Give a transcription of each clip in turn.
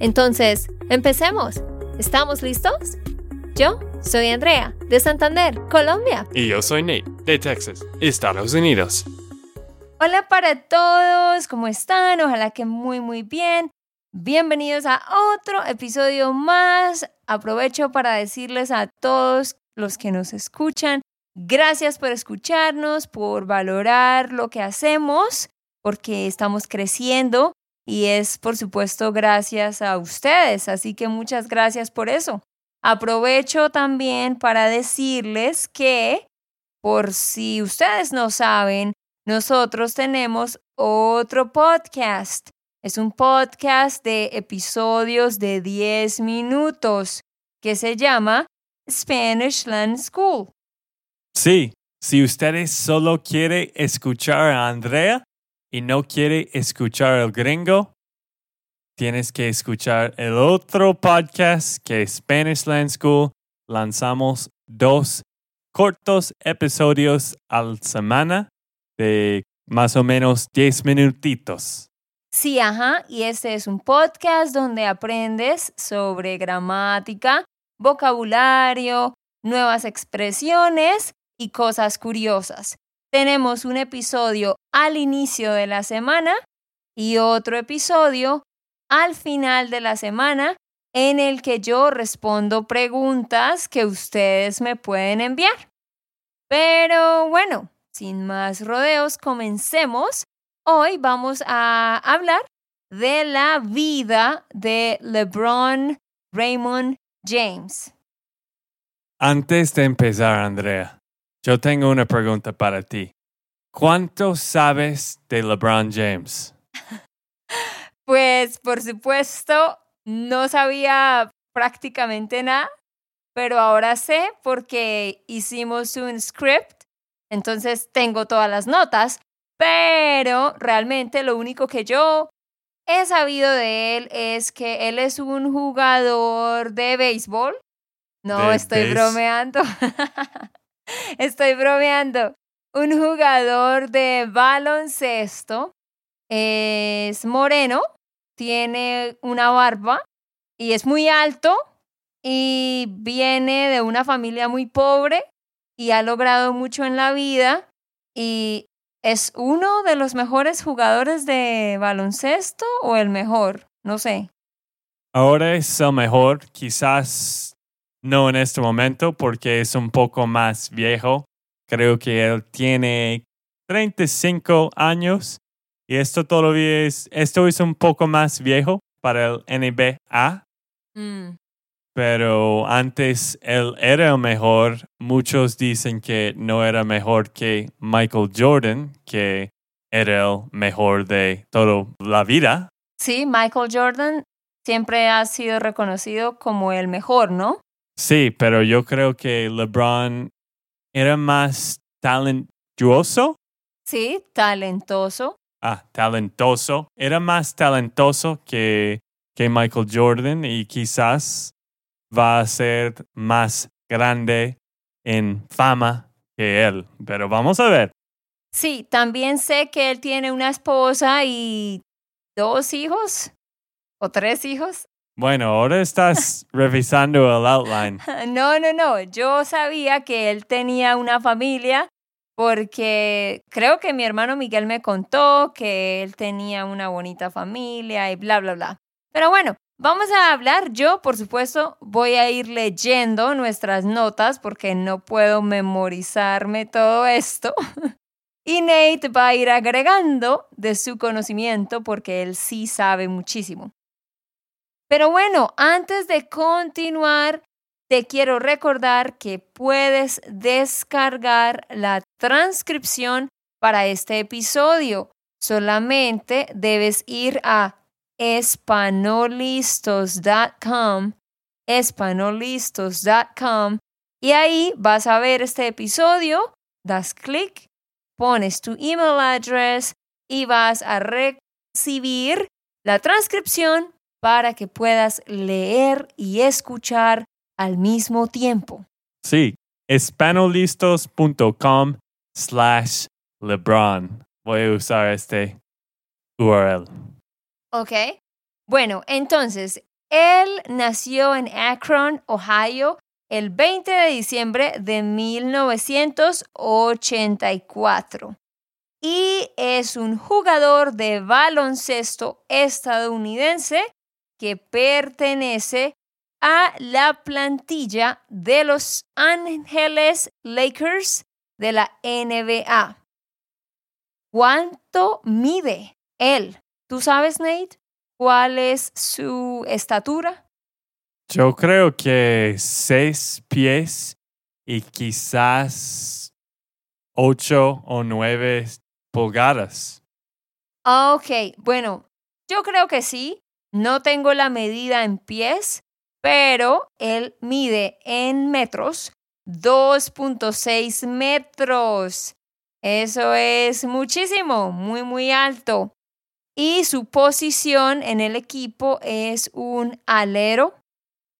Entonces, empecemos. ¿Estamos listos? Yo soy Andrea, de Santander, Colombia. Y yo soy Nate, de Texas, Estados Unidos. Hola para todos, ¿cómo están? Ojalá que muy muy bien. Bienvenidos a otro episodio más. Aprovecho para decirles a todos los que nos escuchan Gracias por escucharnos, por valorar lo que hacemos, porque estamos creciendo y es, por supuesto, gracias a ustedes. Así que muchas gracias por eso. Aprovecho también para decirles que, por si ustedes no saben, nosotros tenemos otro podcast. Es un podcast de episodios de 10 minutos que se llama Spanish Land School. Sí, si ustedes solo quiere escuchar a Andrea y no quiere escuchar al gringo, tienes que escuchar el otro podcast que es Spanish Land School. Lanzamos dos cortos episodios al semana de más o menos 10 minutitos. Sí, ajá, y este es un podcast donde aprendes sobre gramática, vocabulario, nuevas expresiones y cosas curiosas. Tenemos un episodio al inicio de la semana y otro episodio al final de la semana en el que yo respondo preguntas que ustedes me pueden enviar. Pero bueno, sin más rodeos, comencemos. Hoy vamos a hablar de la vida de LeBron Raymond James. Antes de empezar, Andrea, yo tengo una pregunta para ti. ¿Cuánto sabes de LeBron James? Pues por supuesto, no sabía prácticamente nada, pero ahora sé porque hicimos un script, entonces tengo todas las notas, pero realmente lo único que yo he sabido de él es que él es un jugador de béisbol. No, estoy bromeando. Estoy bromeando. Un jugador de baloncesto es moreno, tiene una barba y es muy alto y viene de una familia muy pobre y ha logrado mucho en la vida y es uno de los mejores jugadores de baloncesto o el mejor, no sé. Ahora es el mejor, quizás no en este momento porque es un poco más viejo. Creo que él tiene 35 años y esto todavía es, esto es un poco más viejo para el NBA. Mm. Pero antes él era el mejor. Muchos dicen que no era mejor que Michael Jordan, que era el mejor de toda la vida. Sí, Michael Jordan siempre ha sido reconocido como el mejor, ¿no? Sí, pero yo creo que LeBron era más talentuoso. Sí, talentoso. Ah, talentoso. Era más talentoso que, que Michael Jordan y quizás va a ser más grande en fama que él. Pero vamos a ver. Sí, también sé que él tiene una esposa y dos hijos o tres hijos. Bueno, ahora estás revisando el outline. No, no, no. Yo sabía que él tenía una familia porque creo que mi hermano Miguel me contó que él tenía una bonita familia y bla, bla, bla. Pero bueno, vamos a hablar. Yo, por supuesto, voy a ir leyendo nuestras notas porque no puedo memorizarme todo esto. Y Nate va a ir agregando de su conocimiento porque él sí sabe muchísimo. Pero bueno, antes de continuar, te quiero recordar que puedes descargar la transcripción para este episodio. Solamente debes ir a espanolistos.com, espanolistos.com, y ahí vas a ver este episodio, das clic, pones tu email address y vas a recibir la transcripción para que puedas leer y escuchar al mismo tiempo. Sí, espanolistos.com slash LeBron. Voy a usar este URL. Ok. Bueno, entonces, él nació en Akron, Ohio, el 20 de diciembre de 1984 y es un jugador de baloncesto estadounidense que pertenece a la plantilla de Los Ángeles Lakers de la NBA. ¿Cuánto mide él? ¿Tú sabes, Nate? ¿Cuál es su estatura? Yo creo que seis pies y quizás ocho o nueve pulgadas. Ok, bueno, yo creo que sí. No tengo la medida en pies, pero él mide en metros 2.6 metros. Eso es muchísimo, muy, muy alto. Y su posición en el equipo es un alero.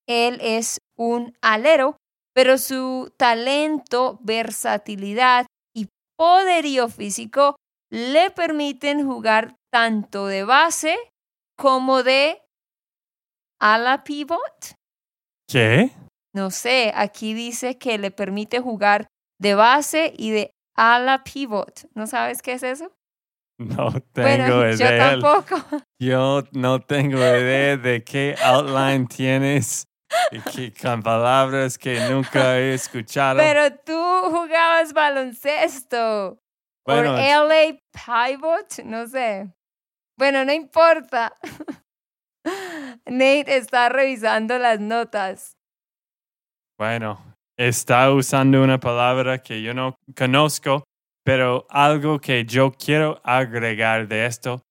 Él es un alero, pero su talento, versatilidad y poderío físico le permiten jugar tanto de base como de ala pivot. ¿Qué? No sé, aquí dice que le permite jugar de base y de ala pivot. ¿No sabes qué es eso? No tengo bueno, idea. Yo tampoco. Yo no tengo idea de qué outline tienes y que, con palabras que nunca he escuchado. Pero tú jugabas baloncesto. Bueno, Por LA Pivot, no sé. Bueno, no importa. Nate está revisando las notas. Bueno, está usando una palabra que yo no conozco, pero algo que yo quiero agregar de esto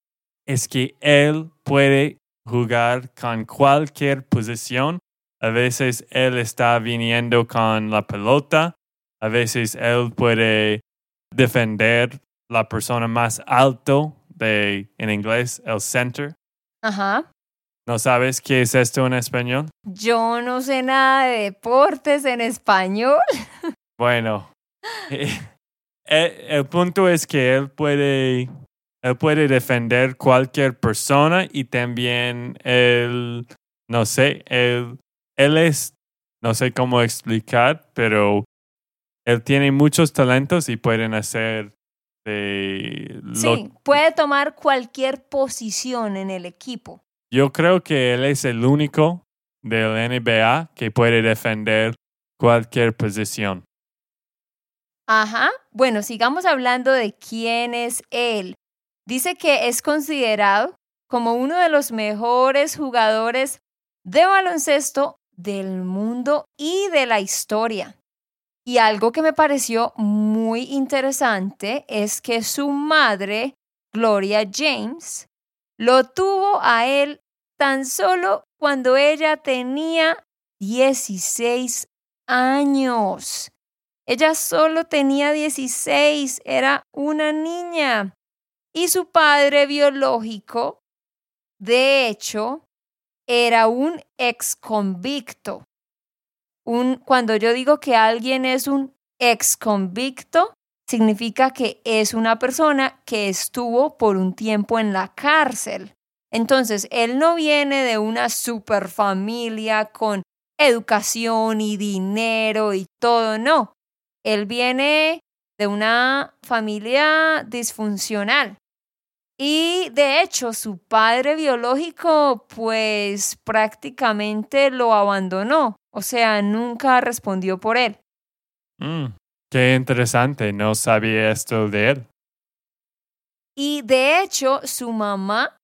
es que él puede jugar con cualquier posición. A veces él está viniendo con la pelota, a veces él puede defender la persona más alto de, en inglés, el center. Ajá. ¿No sabes qué es esto en español? Yo no sé nada de deportes en español. Bueno, eh, eh, el punto es que él puede, él puede defender cualquier persona y también él, no sé, él, él es, no sé cómo explicar, pero él tiene muchos talentos y pueden hacer lo- Sí, puede tomar cualquier posición en el equipo. Yo creo que él es el único del NBA que puede defender cualquier posición. Ajá. Bueno, sigamos hablando de quién es él. Dice que es considerado como uno de los mejores jugadores de baloncesto del mundo y de la historia. Y algo que me pareció muy interesante es que su madre, Gloria James, lo tuvo a él tan solo cuando ella tenía 16 años. Ella solo tenía 16, era una niña. Y su padre biológico, de hecho, era un ex convicto. Un, cuando yo digo que alguien es un ex convicto, significa que es una persona que estuvo por un tiempo en la cárcel. Entonces, él no viene de una super familia con educación y dinero y todo, no. Él viene de una familia disfuncional. Y de hecho, su padre biológico pues prácticamente lo abandonó, o sea, nunca respondió por él. Mm, qué interesante, no sabía esto de él. Y de hecho, su mamá,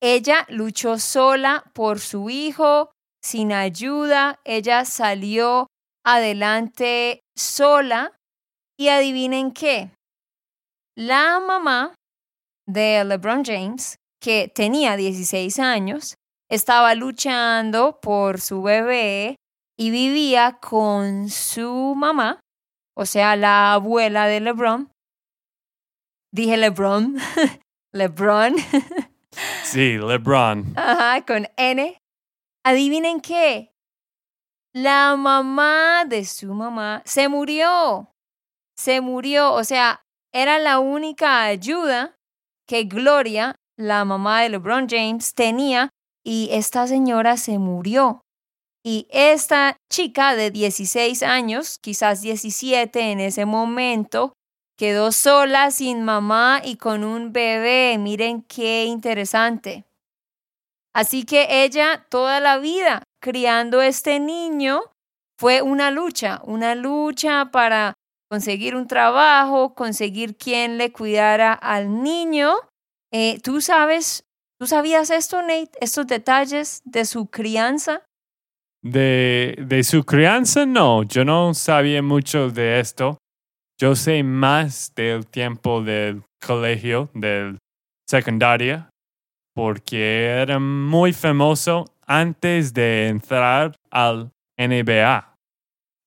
ella luchó sola por su hijo, sin ayuda, ella salió adelante sola y adivinen qué, la mamá de LeBron James que tenía 16 años, estaba luchando por su bebé y vivía con su mamá, o sea, la abuela de LeBron. Dije LeBron, LeBron. Sí, LeBron. Ajá, con N. Adivinen qué. La mamá de su mamá se murió. Se murió, o sea, era la única ayuda que Gloria, la mamá de LeBron James, tenía y esta señora se murió. Y esta chica de 16 años, quizás 17 en ese momento, quedó sola, sin mamá y con un bebé. Miren qué interesante. Así que ella toda la vida criando este niño fue una lucha, una lucha para conseguir un trabajo, conseguir quien le cuidara al niño. Eh, ¿Tú sabes, tú sabías esto, Nate, estos detalles de su crianza? De, de su crianza, no, yo no sabía mucho de esto. Yo sé más del tiempo del colegio, del secundaria, porque era muy famoso antes de entrar al NBA.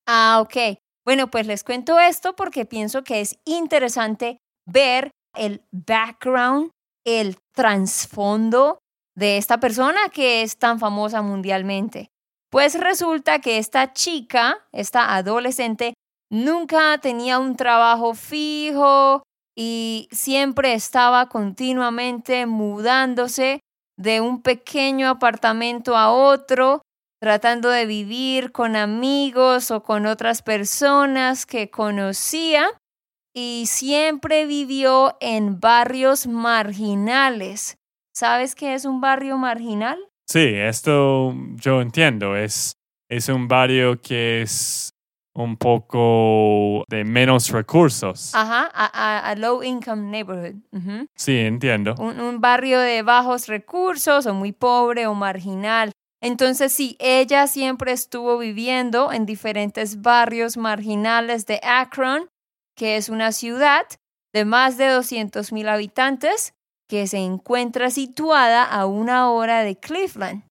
Ah, ok. Bueno, pues les cuento esto porque pienso que es interesante ver el background, el trasfondo de esta persona que es tan famosa mundialmente. Pues resulta que esta chica, esta adolescente, nunca tenía un trabajo fijo y siempre estaba continuamente mudándose de un pequeño apartamento a otro, tratando de vivir con amigos o con otras personas que conocía y siempre vivió en barrios marginales. ¿Sabes qué es un barrio marginal? Sí, esto yo entiendo. Es, es un barrio que es un poco de menos recursos. Ajá, a, low income neighborhood. Sí, entiendo. Un, un, barrio de bajos recursos o muy pobre o marginal. Entonces, sí, ella siempre estuvo viviendo en diferentes barrios marginales de Akron, que es una ciudad de más de 200 mil habitantes que se encuentra situada a una hora de Cleveland.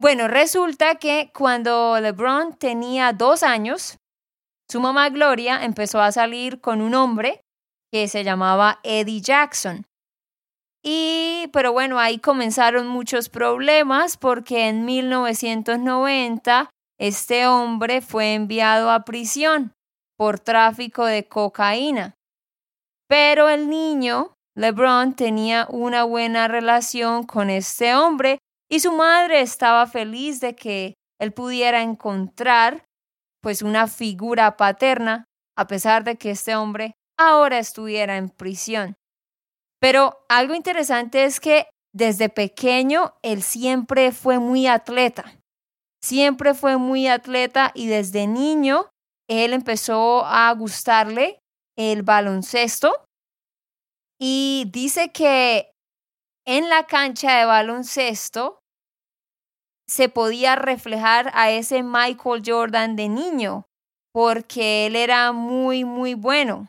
Bueno, resulta que cuando LeBron tenía dos años, su mamá Gloria empezó a salir con un hombre que se llamaba Eddie Jackson. Y, pero bueno, ahí comenzaron muchos problemas porque en 1990 este hombre fue enviado a prisión por tráfico de cocaína. Pero el niño, LeBron, tenía una buena relación con este hombre y su madre estaba feliz de que él pudiera encontrar pues una figura paterna a pesar de que este hombre ahora estuviera en prisión. Pero algo interesante es que desde pequeño él siempre fue muy atleta. Siempre fue muy atleta y desde niño él empezó a gustarle el baloncesto y dice que en la cancha de baloncesto se podía reflejar a ese Michael Jordan de niño, porque él era muy, muy bueno.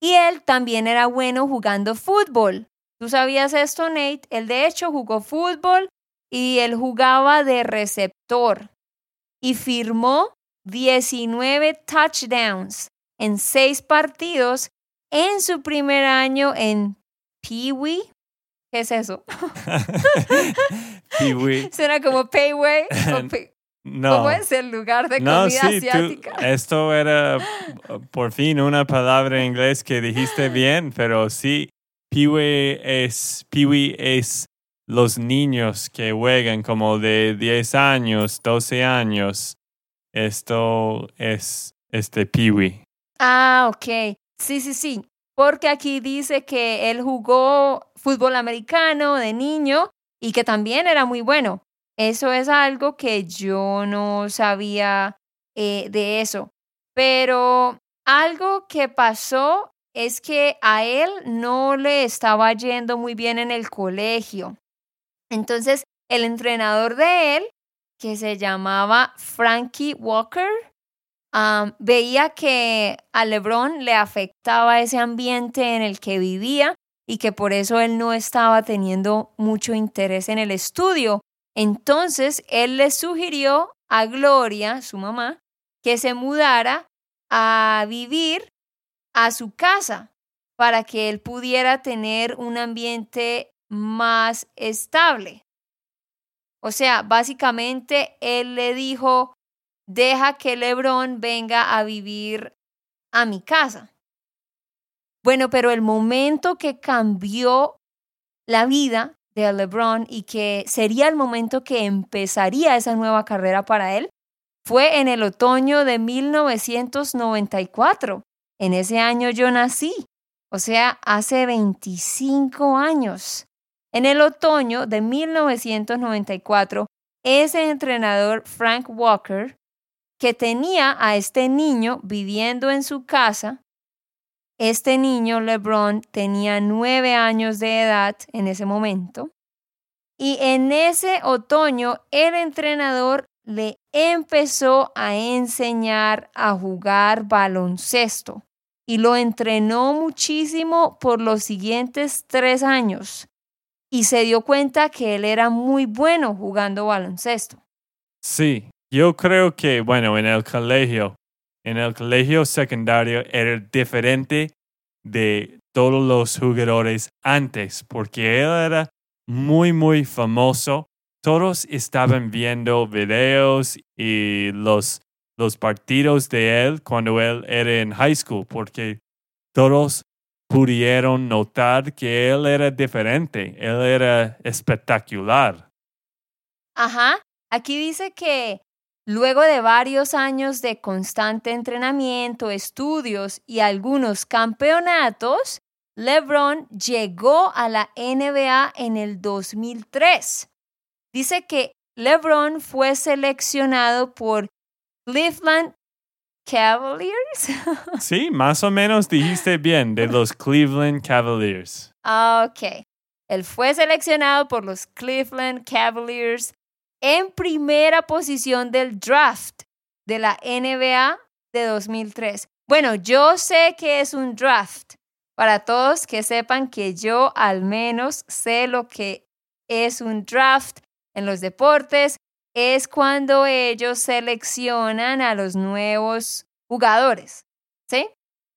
Y él también era bueno jugando fútbol. ¿Tú sabías esto, Nate? Él de hecho jugó fútbol y él jugaba de receptor y firmó 19 touchdowns en seis partidos en su primer año en Pee Wee ¿Qué es eso? Suena como Payway. no. ¿Cómo es el lugar de comida asiática? esto era por fin una palabra en inglés que dijiste bien, pero sí, Peewee es, Peewee es los niños que juegan como de 10 años, 12 años. Esto es este Peewee. Ah, ok. Sí, sí, sí porque aquí dice que él jugó fútbol americano de niño y que también era muy bueno. Eso es algo que yo no sabía eh, de eso. Pero algo que pasó es que a él no le estaba yendo muy bien en el colegio. Entonces, el entrenador de él, que se llamaba Frankie Walker, veía que a Lebron le afectaba ese ambiente en el que vivía y que por eso él no estaba teniendo mucho interés en el estudio. Entonces él le sugirió a Gloria, su mamá, que se mudara a vivir a su casa para que él pudiera tener un ambiente más estable. O sea, básicamente él le dijo, deja que Lebron venga a vivir a mi casa. Bueno, pero el momento que cambió la vida de LeBron y que sería el momento que empezaría esa nueva carrera para él fue en el otoño de 1994. En ese año yo nací, o sea, hace 25 años. En el otoño de 1994, ese entrenador Frank Walker, que tenía a este niño viviendo en su casa, este niño, LeBron, tenía nueve años de edad en ese momento. Y en ese otoño, el entrenador le empezó a enseñar a jugar baloncesto y lo entrenó muchísimo por los siguientes tres años y se dio cuenta que él era muy bueno jugando baloncesto. Sí, yo creo que, bueno, en el colegio en el colegio secundario era diferente de todos los jugadores antes, porque él era muy, muy famoso. Todos estaban viendo videos y los, los partidos de él cuando él era en high school, porque todos pudieron notar que él era diferente, él era espectacular. Ajá, aquí dice que Luego de varios años de constante entrenamiento, estudios y algunos campeonatos, LeBron llegó a la NBA en el 2003. Dice que LeBron fue seleccionado por Cleveland Cavaliers. Sí, más o menos dijiste bien, de los Cleveland Cavaliers. Ok. Él fue seleccionado por los Cleveland Cavaliers en primera posición del draft de la NBA de 2003. Bueno, yo sé que es un draft. Para todos que sepan que yo al menos sé lo que es un draft en los deportes, es cuando ellos seleccionan a los nuevos jugadores. ¿Sí?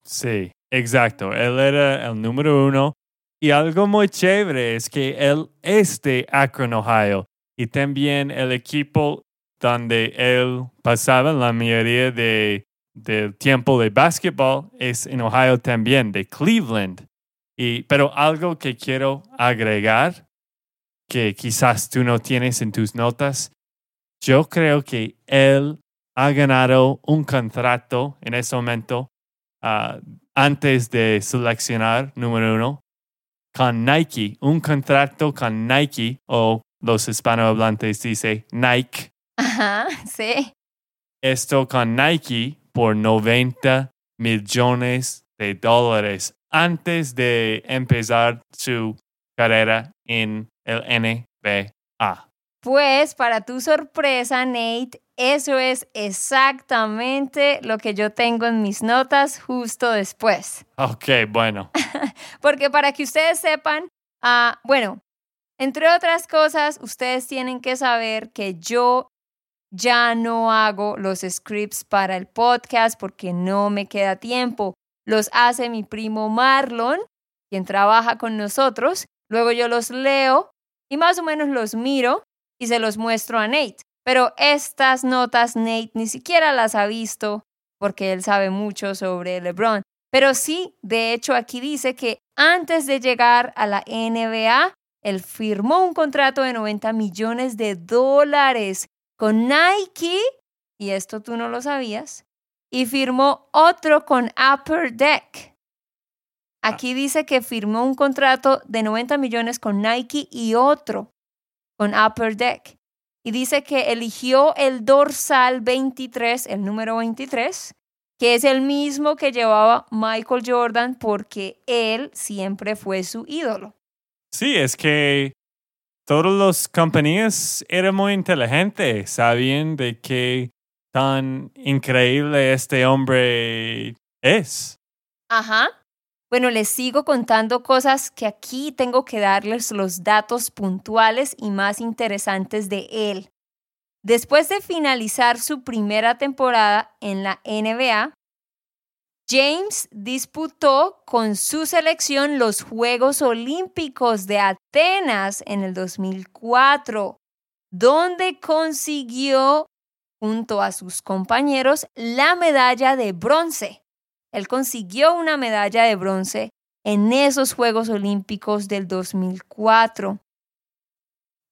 Sí, exacto. Él era el número uno. Y algo muy chévere es que él es de Akron, Ohio y también el equipo donde él pasaba la mayoría de, del tiempo de básquetbol es en Ohio también, de Cleveland. Y, pero algo que quiero agregar, que quizás tú no tienes en tus notas, yo creo que él ha ganado un contrato en ese momento ah, antes de seleccionar número uno con Nike, un contrato con Nike o los hispanohablantes dice Nike. Ajá, sí. Esto con Nike por 90 millones de dólares antes de empezar su carrera en el NBA. Pues para tu sorpresa, Nate, eso es exactamente lo que yo tengo en mis notas justo después. Ok, bueno. Porque para que ustedes sepan, ah, bueno, entre otras cosas, ustedes tienen que saber que yo ya no hago los scripts para el podcast porque no me queda tiempo. Los hace mi primo Marlon, quien trabaja con nosotros. Luego yo los leo y más o menos los miro y se los muestro a Nate. Pero estas notas Nate ni siquiera las ha visto porque él sabe mucho sobre LeBron. Pero sí, de hecho aquí dice que antes de llegar a la NBA, él firmó un contrato de 90 millones de dólares con Nike, y esto tú no lo sabías, y firmó otro con Upper Deck. Aquí dice que firmó un contrato de 90 millones con Nike y otro con Upper Deck. Y dice que eligió el dorsal 23, el número 23, que es el mismo que llevaba Michael Jordan porque él siempre fue su ídolo. Sí, es que todas las compañías eran muy inteligentes, sabían de qué tan increíble este hombre es. Ajá. Bueno, les sigo contando cosas que aquí tengo que darles los datos puntuales y más interesantes de él. Después de finalizar su primera temporada en la NBA, James disputó con su selección los Juegos Olímpicos de Atenas en el 2004, donde consiguió, junto a sus compañeros, la medalla de bronce. Él consiguió una medalla de bronce en esos Juegos Olímpicos del 2004.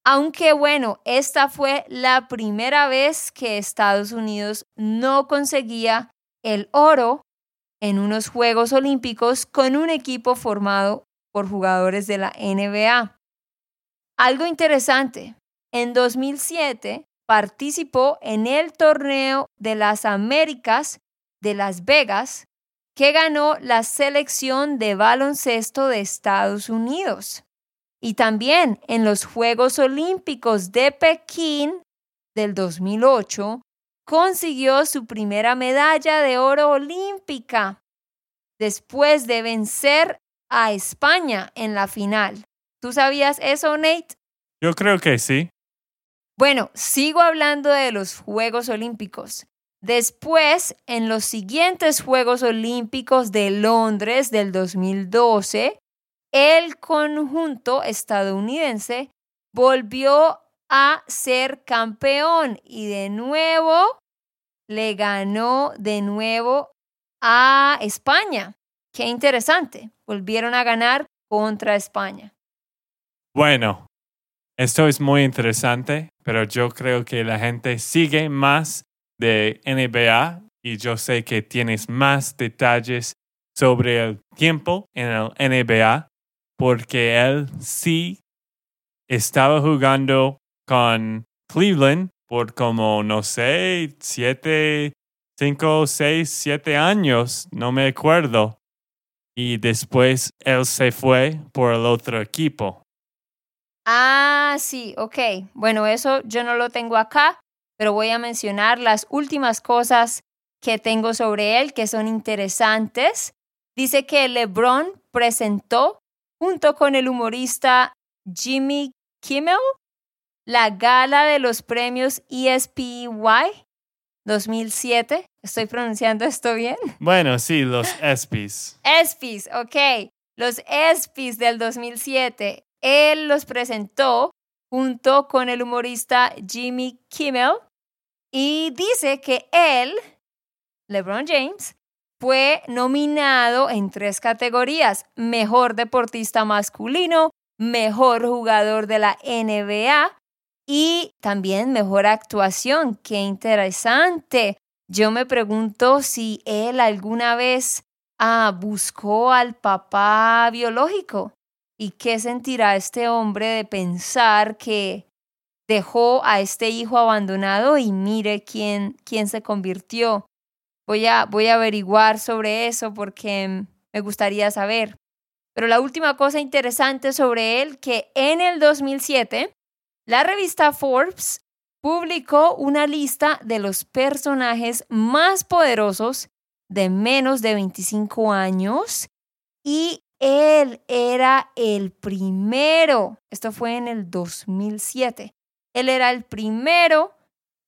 Aunque bueno, esta fue la primera vez que Estados Unidos no conseguía el oro en unos Juegos Olímpicos con un equipo formado por jugadores de la NBA. Algo interesante, en 2007 participó en el torneo de las Américas de Las Vegas que ganó la selección de baloncesto de Estados Unidos. Y también en los Juegos Olímpicos de Pekín del 2008 consiguió su primera medalla de oro olímpica después de vencer a España en la final. ¿Tú sabías eso, Nate? Yo creo que sí. Bueno, sigo hablando de los Juegos Olímpicos. Después, en los siguientes Juegos Olímpicos de Londres del 2012, el conjunto estadounidense volvió a ser campeón y de nuevo le ganó de nuevo a España. Qué interesante. Volvieron a ganar contra España. Bueno, esto es muy interesante, pero yo creo que la gente sigue más de NBA y yo sé que tienes más detalles sobre el tiempo en el NBA porque él sí estaba jugando con Cleveland por como, no sé, siete, cinco, seis, siete años, no me acuerdo. Y después él se fue por el otro equipo. Ah, sí, ok. Bueno, eso yo no lo tengo acá, pero voy a mencionar las últimas cosas que tengo sobre él que son interesantes. Dice que LeBron presentó, junto con el humorista Jimmy Kimmel, la gala de los premios ESPY 2007. ¿Estoy pronunciando esto bien? Bueno, sí, los ESPYs. ESPYs, ok. Los ESPYs del 2007. Él los presentó junto con el humorista Jimmy Kimmel y dice que él, LeBron James, fue nominado en tres categorías, mejor deportista masculino, mejor jugador de la NBA y también mejor actuación. Qué interesante. Yo me pregunto si él alguna vez ah, buscó al papá biológico y qué sentirá este hombre de pensar que dejó a este hijo abandonado y mire quién, quién se convirtió. Voy a, voy a averiguar sobre eso porque me gustaría saber. Pero la última cosa interesante sobre él, que en el 2007, la revista Forbes publicó una lista de los personajes más poderosos de menos de 25 años y él era el primero. Esto fue en el 2007. Él era el primero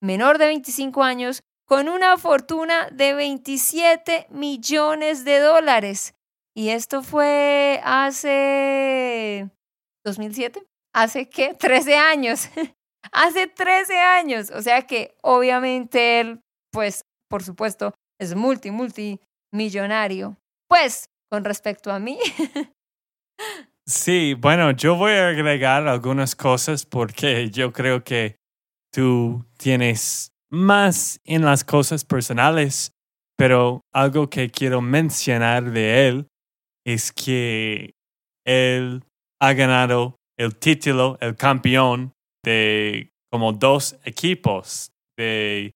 menor de 25 años con una fortuna de 27 millones de dólares. Y esto fue hace 2007. ¿Hace qué? 13 años. hace 13 años. O sea que obviamente él, pues, por supuesto, es multi, multimillonario. Pues, con respecto a mí. Sí, bueno, yo voy a agregar algunas cosas porque yo creo que tú tienes más en las cosas personales, pero algo que quiero mencionar de él es que él ha ganado el título, el campeón de como dos equipos, de,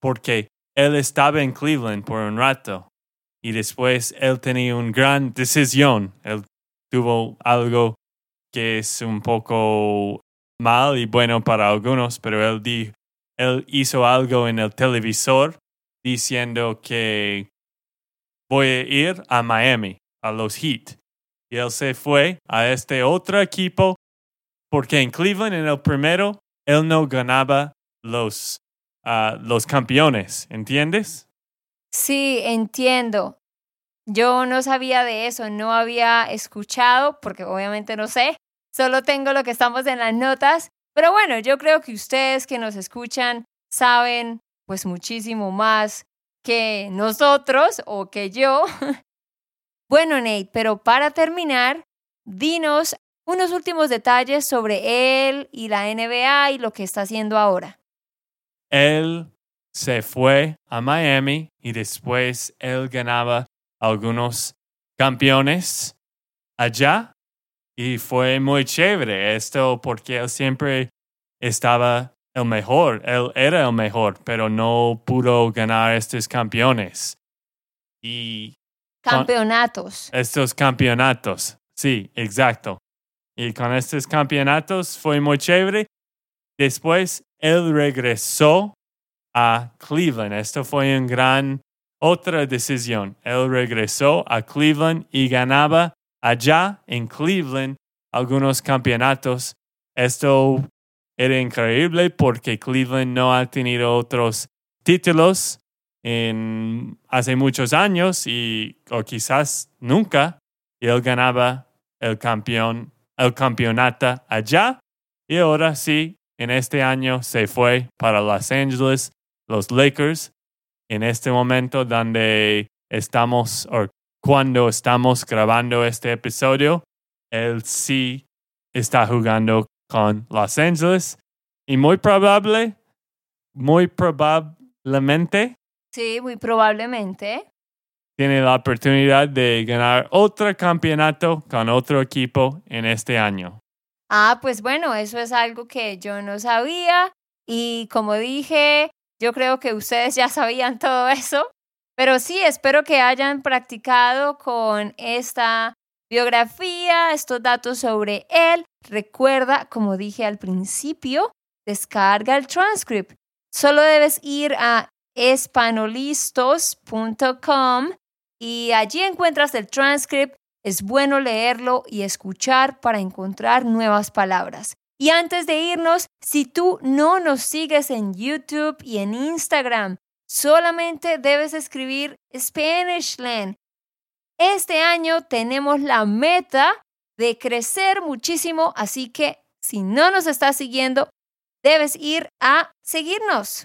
porque él estaba en Cleveland por un rato y después él tenía una gran decisión. Él tuvo algo que es un poco mal y bueno para algunos, pero él, él hizo algo en el televisor diciendo que voy a ir a Miami a los Heat. Y él se fue a este otro equipo porque en Cleveland, en el primero, él no ganaba los, ah, los campeones, ¿entiendes? Sí, entiendo. Yo no sabía de eso, no había escuchado, porque obviamente no sé, solo tengo lo que estamos en las notas, pero bueno, yo creo que ustedes que nos escuchan saben pues muchísimo más que nosotros o que yo. bueno, Nate, pero para terminar, dinos unos últimos detalles sobre él y la NBA y lo que está haciendo ahora. Él se fue a Miami y después él ganaba algunos campeones allá y fue muy chévere esto porque él siempre estaba el mejor, él era el mejor, pero no pudo ganar estos campeones. Y campeonatos. Estos campeonatos, sí, exacto. Y con estos campeonatos fue muy chévere. Después él regresó a Cleveland. Esto fue una gran otra decisión. Él regresó a Cleveland y ganaba allá en Cleveland algunos campeonatos. Esto era increíble porque Cleveland no ha tenido otros títulos en hace muchos años y o quizás nunca. Él ganaba el campeón, el campeonato allá. Y ahora sí, en este año se fue para Los Angeles los Lakers en este momento donde estamos o cuando estamos grabando este episodio, él sí está jugando con Los Angeles y muy probable, muy probablemente. Sí, muy probablemente. Tiene la oportunidad de ganar otro campeonato con otro equipo en este año. Ah, pues bueno, eso es algo que yo no sabía y como dije, yo creo que ustedes ya sabían todo eso, pero sí, espero que hayan practicado con esta biografía, estos datos sobre él. Recuerda, como dije al principio, descarga el transcript. Solo debes ir a espanolistos.com y allí encuentras el transcript. Es bueno leerlo y escuchar para encontrar nuevas palabras. Y antes de irnos, si tú no nos sigues en YouTube y en Instagram, solamente debes escribir Spanishland. Este año tenemos la meta de crecer muchísimo, así que si no nos estás siguiendo, debes ir a seguirnos.